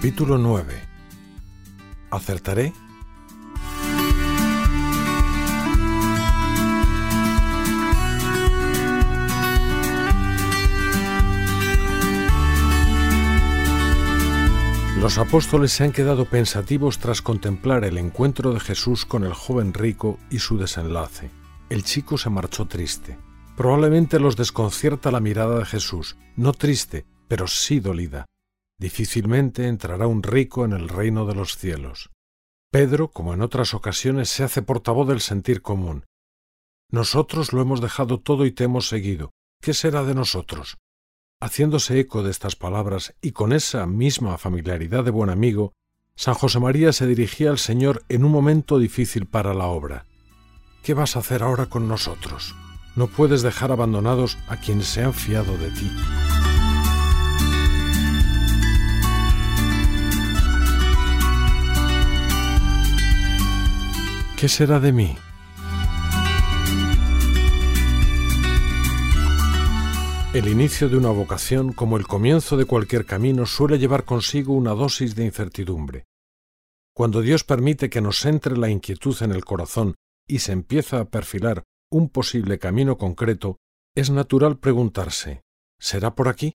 Capítulo 9 ¿Acertaré? Los apóstoles se han quedado pensativos tras contemplar el encuentro de Jesús con el joven rico y su desenlace. El chico se marchó triste. Probablemente los desconcierta la mirada de Jesús, no triste, pero sí dolida. Difícilmente entrará un rico en el reino de los cielos. Pedro, como en otras ocasiones, se hace portavoz del sentir común. Nosotros lo hemos dejado todo y te hemos seguido. ¿Qué será de nosotros? Haciéndose eco de estas palabras y con esa misma familiaridad de buen amigo, San José María se dirigía al Señor en un momento difícil para la obra. ¿Qué vas a hacer ahora con nosotros? No puedes dejar abandonados a quienes se han fiado de ti. ¿Qué será de mí? El inicio de una vocación, como el comienzo de cualquier camino, suele llevar consigo una dosis de incertidumbre. Cuando Dios permite que nos entre la inquietud en el corazón y se empieza a perfilar un posible camino concreto, es natural preguntarse ¿será por aquí?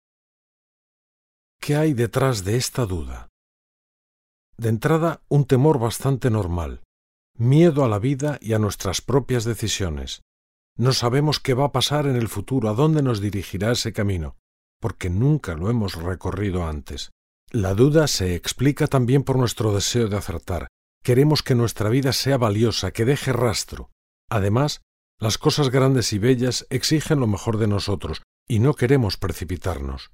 ¿Qué hay detrás de esta duda? De entrada, un temor bastante normal, miedo a la vida y a nuestras propias decisiones, no sabemos qué va a pasar en el futuro, a dónde nos dirigirá ese camino, porque nunca lo hemos recorrido antes. La duda se explica también por nuestro deseo de acertar. Queremos que nuestra vida sea valiosa, que deje rastro. Además, las cosas grandes y bellas exigen lo mejor de nosotros, y no queremos precipitarnos.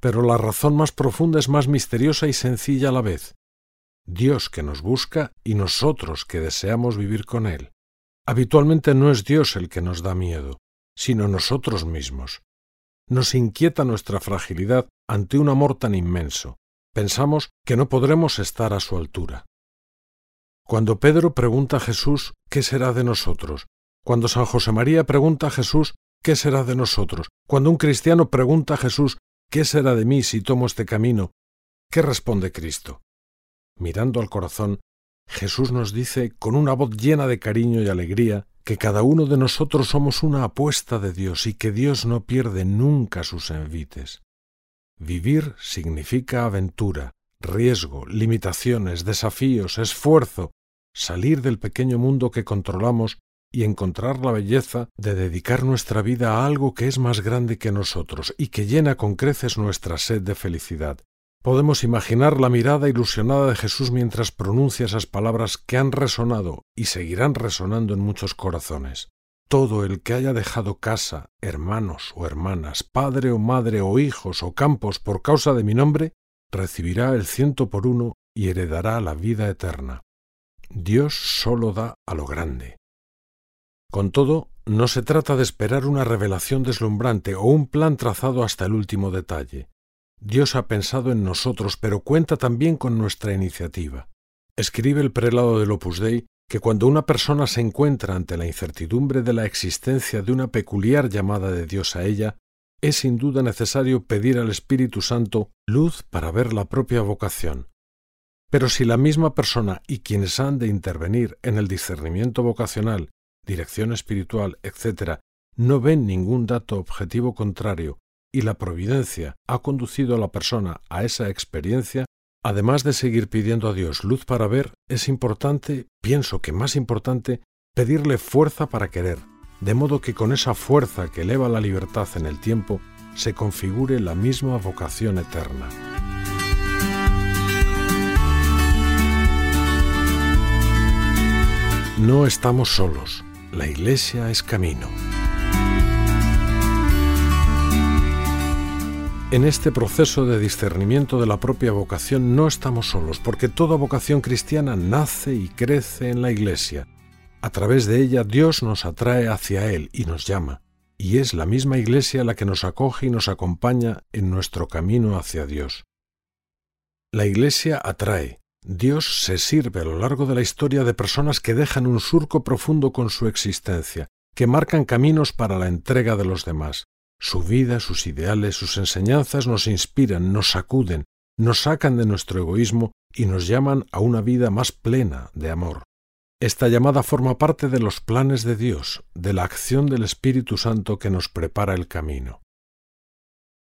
Pero la razón más profunda es más misteriosa y sencilla a la vez. Dios que nos busca y nosotros que deseamos vivir con Él. Habitualmente no es Dios el que nos da miedo, sino nosotros mismos. Nos inquieta nuestra fragilidad ante un amor tan inmenso. Pensamos que no podremos estar a su altura. Cuando Pedro pregunta a Jesús ¿qué será de nosotros? Cuando San José María pregunta a Jesús ¿qué será de nosotros? Cuando un cristiano pregunta a Jesús ¿qué será de mí si tomo este camino? ¿Qué responde Cristo? Mirando al corazón, Jesús nos dice con una voz llena de cariño y alegría que cada uno de nosotros somos una apuesta de Dios y que Dios no pierde nunca sus envites. Vivir significa aventura, riesgo, limitaciones, desafíos, esfuerzo, salir del pequeño mundo que controlamos y encontrar la belleza de dedicar nuestra vida a algo que es más grande que nosotros y que llena con creces nuestra sed de felicidad, Podemos imaginar la mirada ilusionada de Jesús mientras pronuncia esas palabras que han resonado y seguirán resonando en muchos corazones. Todo el que haya dejado casa, hermanos o hermanas, padre o madre o hijos o campos por causa de mi nombre, recibirá el ciento por uno y heredará la vida eterna. Dios sólo da a lo grande. Con todo, no se trata de esperar una revelación deslumbrante o un plan trazado hasta el último detalle. Dios ha pensado en nosotros, pero cuenta también con nuestra iniciativa. Escribe el prelado del Opus Dei que cuando una persona se encuentra ante la incertidumbre de la existencia de una peculiar llamada de Dios a ella, es sin duda necesario pedir al Espíritu Santo luz para ver la propia vocación. Pero si la misma persona y quienes han de intervenir en el discernimiento vocacional, dirección espiritual, etc., no ven ningún dato objetivo contrario y la providencia ha conducido a la persona a esa experiencia, además de seguir pidiendo a Dios luz para ver, es importante, pienso que más importante, pedirle fuerza para querer, de modo que con esa fuerza que eleva la libertad en el tiempo, se configure la misma vocación eterna. No estamos solos, la Iglesia es camino. En este proceso de discernimiento de la propia vocación no estamos solos, porque toda vocación cristiana nace y crece en la Iglesia. A través de ella Dios nos atrae hacia Él y nos llama, y es la misma Iglesia la que nos acoge y nos acompaña en nuestro camino hacia Dios. La Iglesia atrae. Dios se sirve a lo largo de la historia de personas que dejan un surco profundo con su existencia, que marcan caminos para la entrega de los demás. Su vida, sus ideales, sus enseñanzas nos inspiran, nos sacuden, nos sacan de nuestro egoísmo y nos llaman a una vida más plena de amor. Esta llamada forma parte de los planes de Dios, de la acción del Espíritu Santo que nos prepara el camino.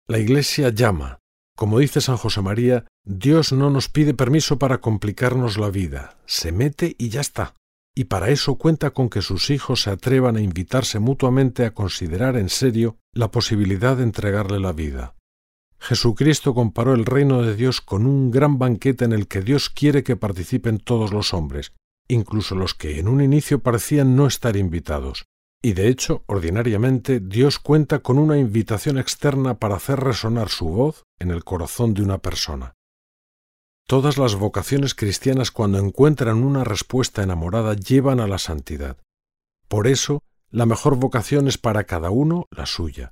La Iglesia llama. Como dice San José María, Dios no nos pide permiso para complicarnos la vida, se mete y ya está. Y para eso cuenta con que sus hijos se atrevan a invitarse mutuamente a considerar en serio la posibilidad de entregarle la vida. Jesucristo comparó el reino de Dios con un gran banquete en el que Dios quiere que participen todos los hombres, incluso los que en un inicio parecían no estar invitados. Y de hecho, ordinariamente, Dios cuenta con una invitación externa para hacer resonar su voz en el corazón de una persona. Todas las vocaciones cristianas cuando encuentran una respuesta enamorada llevan a la santidad. Por eso, la mejor vocación es para cada uno la suya.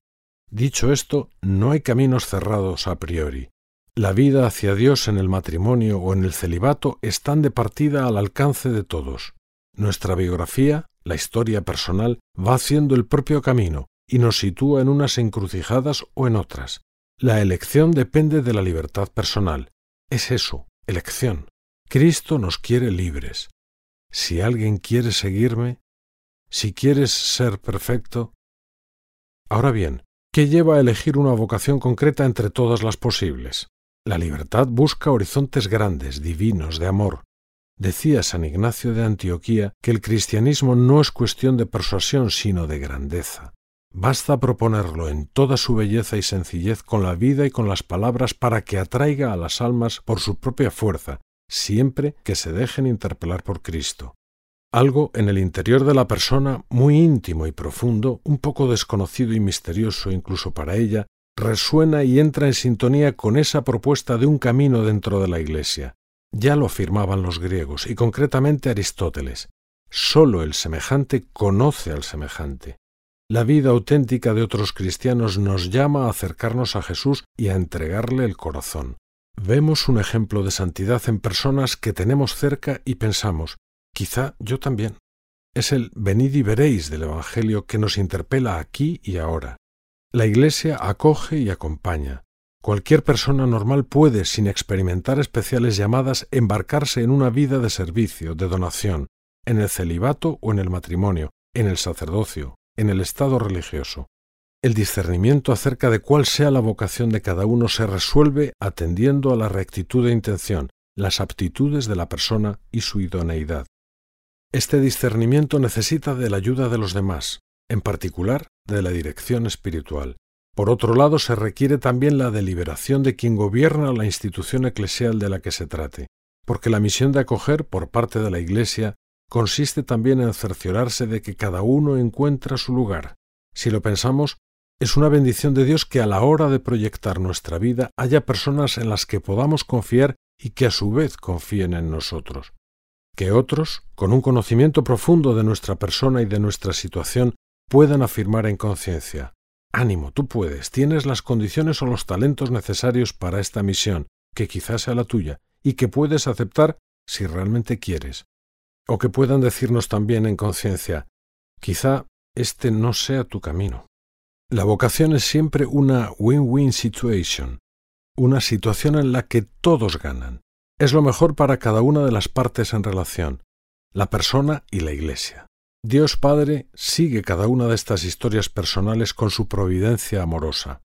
Dicho esto, no hay caminos cerrados a priori. La vida hacia Dios en el matrimonio o en el celibato están de partida al alcance de todos. Nuestra biografía, la historia personal, va haciendo el propio camino y nos sitúa en unas encrucijadas o en otras. La elección depende de la libertad personal. Es eso, elección. Cristo nos quiere libres. Si alguien quiere seguirme, si quieres ser perfecto. Ahora bien, ¿Qué lleva a elegir una vocación concreta entre todas las posibles. La libertad busca horizontes grandes, divinos, de amor. Decía San Ignacio de Antioquía que el cristianismo no es cuestión de persuasión, sino de grandeza. Basta proponerlo en toda su belleza y sencillez con la vida y con las palabras para que atraiga a las almas por su propia fuerza, siempre que se dejen interpelar por Cristo algo en el interior de la persona muy íntimo y profundo, un poco desconocido y misterioso incluso para ella, resuena y entra en sintonía con esa propuesta de un camino dentro de la Iglesia. Ya lo afirmaban los griegos y concretamente Aristóteles. Sólo el semejante conoce al semejante. La vida auténtica de otros cristianos nos llama a acercarnos a Jesús y a entregarle el corazón. Vemos un ejemplo de santidad en personas que tenemos cerca y pensamos, Quizá yo también. Es el venid y veréis del Evangelio que nos interpela aquí y ahora. La Iglesia acoge y acompaña. Cualquier persona normal puede, sin experimentar especiales llamadas, embarcarse en una vida de servicio, de donación, en el celibato o en el matrimonio, en el sacerdocio, en el estado religioso. El discernimiento acerca de cuál sea la vocación de cada uno se resuelve atendiendo a la rectitud de intención, las aptitudes de la persona y su idoneidad. Este discernimiento necesita de la ayuda de los demás, en particular de la dirección espiritual. Por otro lado, se requiere también la deliberación de quien gobierna la institución eclesial de la que se trate, porque la misión de acoger por parte de la Iglesia consiste también en cerciorarse de que cada uno encuentra su lugar. Si lo pensamos, es una bendición de Dios que a la hora de proyectar nuestra vida haya personas en las que podamos confiar y que a su vez confíen en nosotros que otros, con un conocimiento profundo de nuestra persona y de nuestra situación, puedan afirmar en conciencia Ánimo, tú puedes, tienes las condiciones o los talentos necesarios para esta misión, que quizás sea la tuya, y que puedes aceptar si realmente quieres. O que puedan decirnos también en conciencia Quizá este no sea tu camino. La vocación es siempre una win-win situation, una situación en la que todos ganan es lo mejor para cada una de las partes en relación, la persona y la Iglesia. Dios Padre sigue cada una de estas historias personales con su providencia amorosa.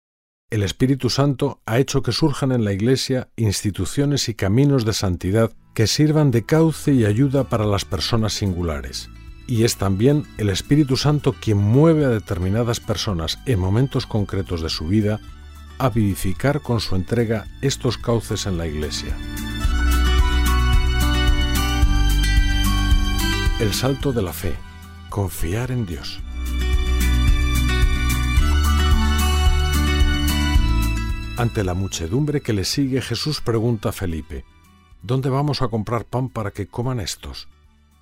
El Espíritu Santo ha hecho que surjan en la Iglesia instituciones y caminos de santidad que sirvan de cauce y ayuda para las personas singulares. Y es también el Espíritu Santo quien mueve a determinadas personas en momentos concretos de su vida a vivificar con su entrega estos cauces en la Iglesia. El salto de la fe. Confiar en Dios. Ante la muchedumbre que le sigue, Jesús pregunta a Felipe, ¿Dónde vamos a comprar pan para que coman estos?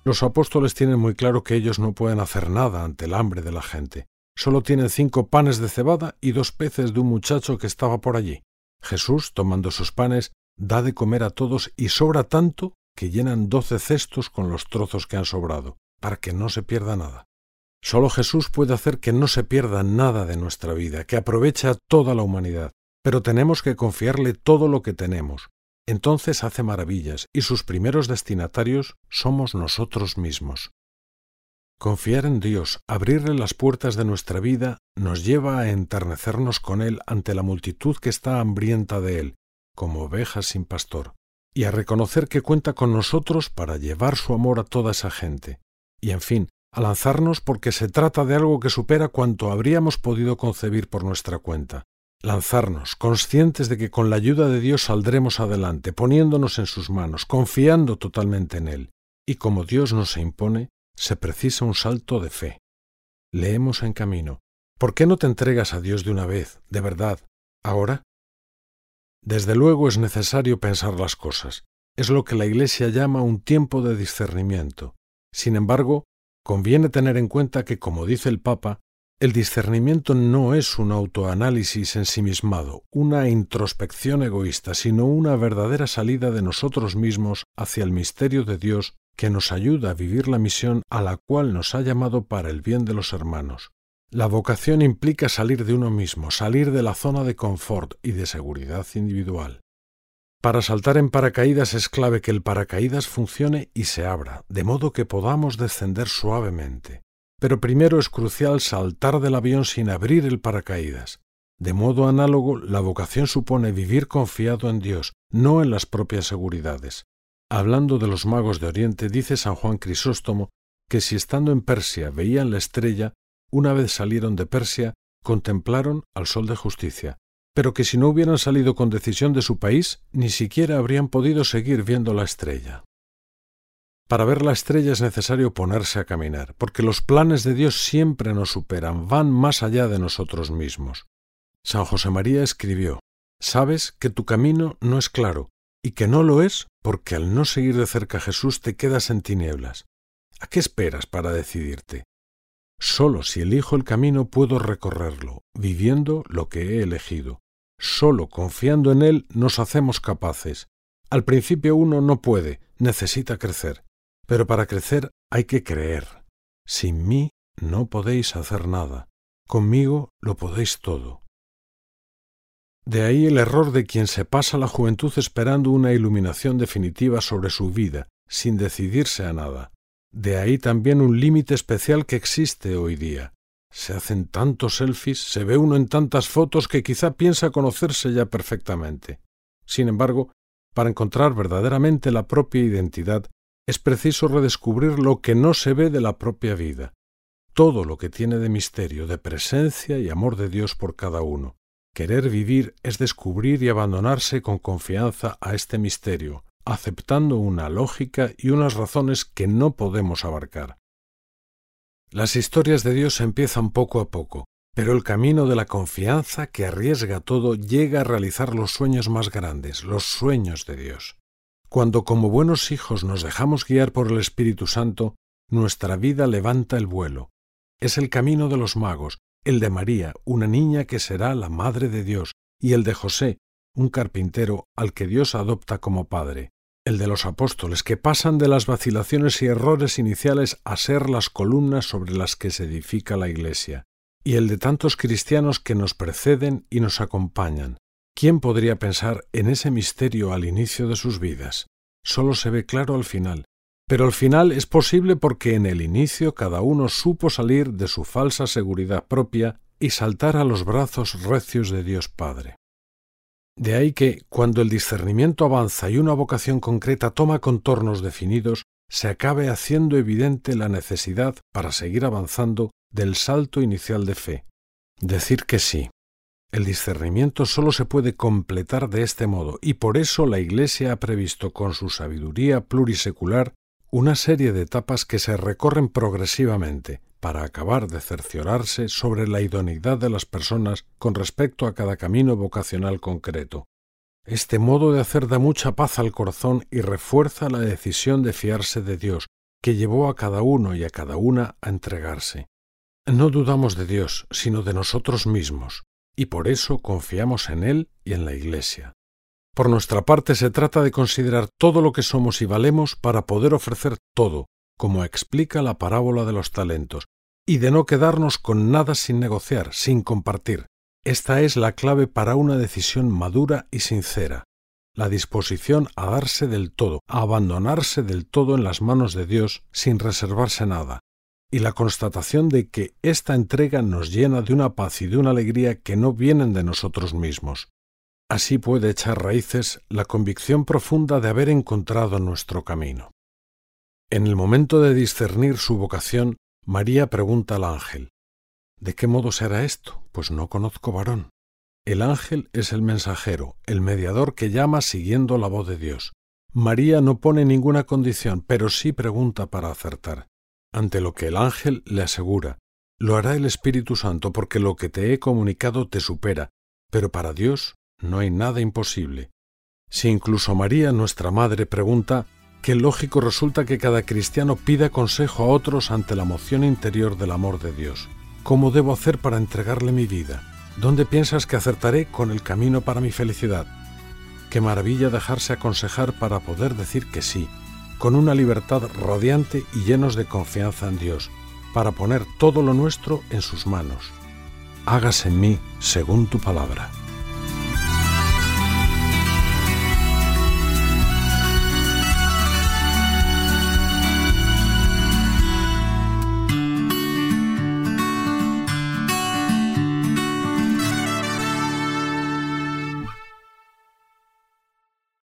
Los apóstoles tienen muy claro que ellos no pueden hacer nada ante el hambre de la gente. Solo tienen cinco panes de cebada y dos peces de un muchacho que estaba por allí. Jesús, tomando sus panes, da de comer a todos y sobra tanto que llenan doce cestos con los trozos que han sobrado, para que no se pierda nada. Solo Jesús puede hacer que no se pierda nada de nuestra vida, que aproveche a toda la humanidad, pero tenemos que confiarle todo lo que tenemos, entonces hace maravillas y sus primeros destinatarios somos nosotros mismos. Confiar en Dios, abrirle las puertas de nuestra vida, nos lleva a enternecernos con Él ante la multitud que está hambrienta de Él, como ovejas sin pastor, y a reconocer que cuenta con nosotros para llevar su amor a toda esa gente, y en fin, a lanzarnos porque se trata de algo que supera cuanto habríamos podido concebir por nuestra cuenta, lanzarnos, conscientes de que con la ayuda de Dios saldremos adelante, poniéndonos en sus manos, confiando totalmente en Él. Y como Dios nos impone, se precisa un salto de fe. Leemos en camino. ¿Por qué no te entregas a Dios de una vez, de verdad, ahora? Desde luego es necesario pensar las cosas. Es lo que la Iglesia llama un tiempo de discernimiento. Sin embargo, conviene tener en cuenta que, como dice el Papa, el discernimiento no es un autoanálisis ensimismado, una introspección egoísta, sino una verdadera salida de nosotros mismos hacia el misterio de Dios que nos ayuda a vivir la misión a la cual nos ha llamado para el bien de los hermanos. La vocación implica salir de uno mismo, salir de la zona de confort y de seguridad individual. Para saltar en paracaídas es clave que el paracaídas funcione y se abra, de modo que podamos descender suavemente. Pero primero es crucial saltar del avión sin abrir el paracaídas. De modo análogo, la vocación supone vivir confiado en Dios, no en las propias seguridades. Hablando de los magos de Oriente, dice San Juan Crisóstomo que si estando en Persia veían la estrella, una vez salieron de Persia, contemplaron al sol de justicia, pero que si no hubieran salido con decisión de su país, ni siquiera habrían podido seguir viendo la estrella. Para ver la estrella es necesario ponerse a caminar, porque los planes de Dios siempre nos superan, van más allá de nosotros mismos. San José María escribió, Sabes que tu camino no es claro, y que no lo es porque al no seguir de cerca a Jesús te quedas en tinieblas. ¿A qué esperas para decidirte? Solo si elijo el camino puedo recorrerlo, viviendo lo que he elegido. Solo confiando en él nos hacemos capaces. Al principio uno no puede, necesita crecer. Pero para crecer hay que creer. Sin mí no podéis hacer nada. Conmigo lo podéis todo. De ahí el error de quien se pasa la juventud esperando una iluminación definitiva sobre su vida, sin decidirse a nada. De ahí también un límite especial que existe hoy día. Se hacen tantos selfies, se ve uno en tantas fotos que quizá piensa conocerse ya perfectamente. Sin embargo, para encontrar verdaderamente la propia identidad, es preciso redescubrir lo que no se ve de la propia vida, todo lo que tiene de misterio, de presencia y amor de Dios por cada uno. Querer vivir es descubrir y abandonarse con confianza a este misterio, aceptando una lógica y unas razones que no podemos abarcar. Las historias de Dios empiezan poco a poco, pero el camino de la confianza que arriesga todo llega a realizar los sueños más grandes, los sueños de Dios. Cuando como buenos hijos nos dejamos guiar por el Espíritu Santo, nuestra vida levanta el vuelo. Es el camino de los magos, el de María, una niña que será la Madre de Dios, y el de José, un carpintero al que Dios adopta como Padre, el de los apóstoles, que pasan de las vacilaciones y errores iniciales a ser las columnas sobre las que se edifica la Iglesia, y el de tantos cristianos que nos preceden y nos acompañan, ¿Quién podría pensar en ese misterio al inicio de sus vidas? Solo se ve claro al final. Pero al final es posible porque en el inicio cada uno supo salir de su falsa seguridad propia y saltar a los brazos recios de Dios Padre. De ahí que, cuando el discernimiento avanza y una vocación concreta toma contornos definidos, se acabe haciendo evidente la necesidad, para seguir avanzando, del salto inicial de fe. Decir que sí, el discernimiento sólo se puede completar de este modo, y por eso la Iglesia ha previsto con su sabiduría plurisecular una serie de etapas que se recorren progresivamente para acabar de cerciorarse sobre la idoneidad de las personas con respecto a cada camino vocacional concreto. Este modo de hacer da mucha paz al corazón y refuerza la decisión de fiarse de Dios, que llevó a cada uno y a cada una a entregarse. No dudamos de Dios, sino de nosotros mismos, y por eso confiamos en Él y en la Iglesia. Por nuestra parte se trata de considerar todo lo que somos y valemos para poder ofrecer todo, como explica la parábola de los talentos, y de no quedarnos con nada sin negociar, sin compartir. Esta es la clave para una decisión madura y sincera. la disposición a darse del todo, a abandonarse del todo en las manos de Dios sin reservarse nada, y la constatación de que esta entrega nos llena de una paz y de una alegría que no vienen de nosotros mismos. Así puede echar raíces la convicción profunda de haber encontrado nuestro camino. En el momento de discernir su vocación, María pregunta al ángel, ¿De qué modo será esto? Pues no conozco varón. El ángel es el mensajero, el mediador que llama siguiendo la voz de Dios. María no pone ninguna condición, pero sí pregunta para acertar. Ante lo que el ángel le asegura, lo hará el Espíritu Santo porque lo que te he comunicado te supera, pero para Dios no hay nada imposible. Si incluso María, nuestra Madre, pregunta, qué lógico resulta que cada cristiano pida consejo a otros ante la moción interior del amor de Dios. ¿Cómo debo hacer para entregarle mi vida? ¿Dónde piensas que acertaré con el camino para mi felicidad? Qué maravilla dejarse aconsejar para poder decir que sí, con una libertad radiante y llenos de confianza en Dios, para poner todo lo nuestro en sus manos. Hágase en mí según tu palabra.